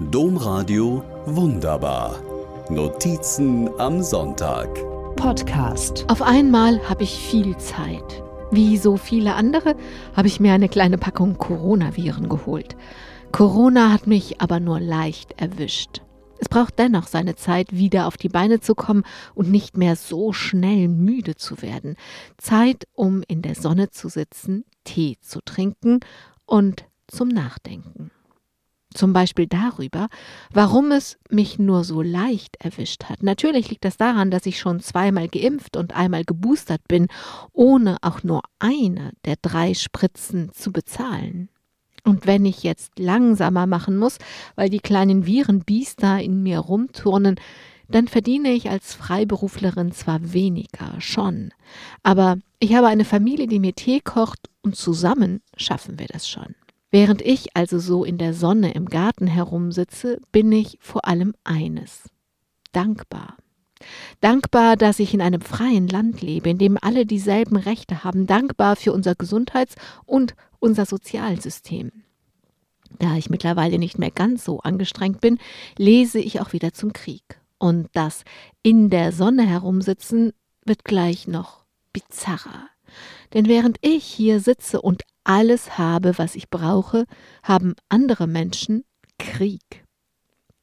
Domradio Wunderbar. Notizen am Sonntag. Podcast. Auf einmal habe ich viel Zeit. Wie so viele andere habe ich mir eine kleine Packung Coronaviren geholt. Corona hat mich aber nur leicht erwischt. Es braucht dennoch seine Zeit, wieder auf die Beine zu kommen und nicht mehr so schnell müde zu werden. Zeit, um in der Sonne zu sitzen, Tee zu trinken und zum Nachdenken. Zum Beispiel darüber, warum es mich nur so leicht erwischt hat. Natürlich liegt das daran, dass ich schon zweimal geimpft und einmal geboostert bin, ohne auch nur eine der drei Spritzen zu bezahlen. Und wenn ich jetzt langsamer machen muss, weil die kleinen Virenbiester in mir rumturnen, dann verdiene ich als Freiberuflerin zwar weniger, schon, aber ich habe eine Familie, die mir Tee kocht und zusammen schaffen wir das schon. Während ich also so in der Sonne im Garten herumsitze, bin ich vor allem eines dankbar. Dankbar, dass ich in einem freien Land lebe, in dem alle dieselben Rechte haben, dankbar für unser Gesundheits- und unser Sozialsystem. Da ich mittlerweile nicht mehr ganz so angestrengt bin, lese ich auch wieder zum Krieg. Und das in der Sonne herumsitzen wird gleich noch bizarrer. Denn während ich hier sitze und alles habe, was ich brauche, haben andere Menschen Krieg.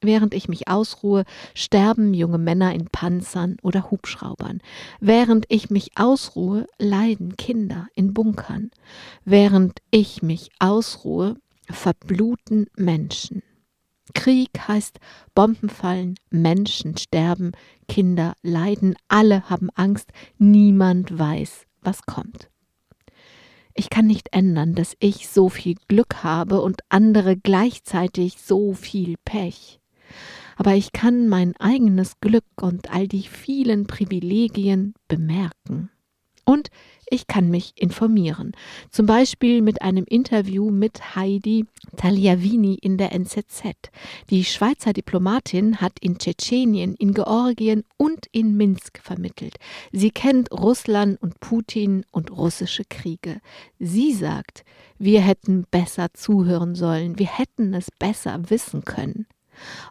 Während ich mich ausruhe, sterben junge Männer in Panzern oder Hubschraubern. Während ich mich ausruhe, leiden Kinder in Bunkern. Während ich mich ausruhe, verbluten Menschen. Krieg heißt Bomben fallen, Menschen sterben, Kinder leiden, alle haben Angst, niemand weiß, was kommt. Ich kann nicht ändern, dass ich so viel Glück habe und andere gleichzeitig so viel Pech. Aber ich kann mein eigenes Glück und all die vielen Privilegien bemerken. Und ich kann mich informieren. Zum Beispiel mit einem Interview mit Heidi Tagliavini in der NZZ. Die Schweizer Diplomatin hat in Tschetschenien, in Georgien und in Minsk vermittelt. Sie kennt Russland und Putin und russische Kriege. Sie sagt, wir hätten besser zuhören sollen, wir hätten es besser wissen können.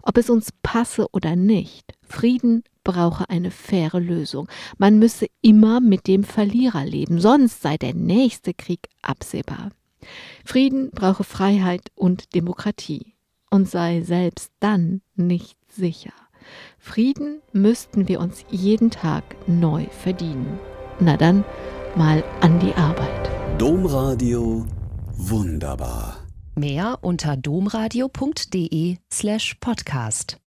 Ob es uns passe oder nicht, Frieden brauche eine faire Lösung. Man müsse immer mit dem Verlierer leben, sonst sei der nächste Krieg absehbar. Frieden brauche Freiheit und Demokratie und sei selbst dann nicht sicher. Frieden müssten wir uns jeden Tag neu verdienen. Na dann mal an die Arbeit. Domradio wunderbar. Mehr unter domradio.de slash podcast.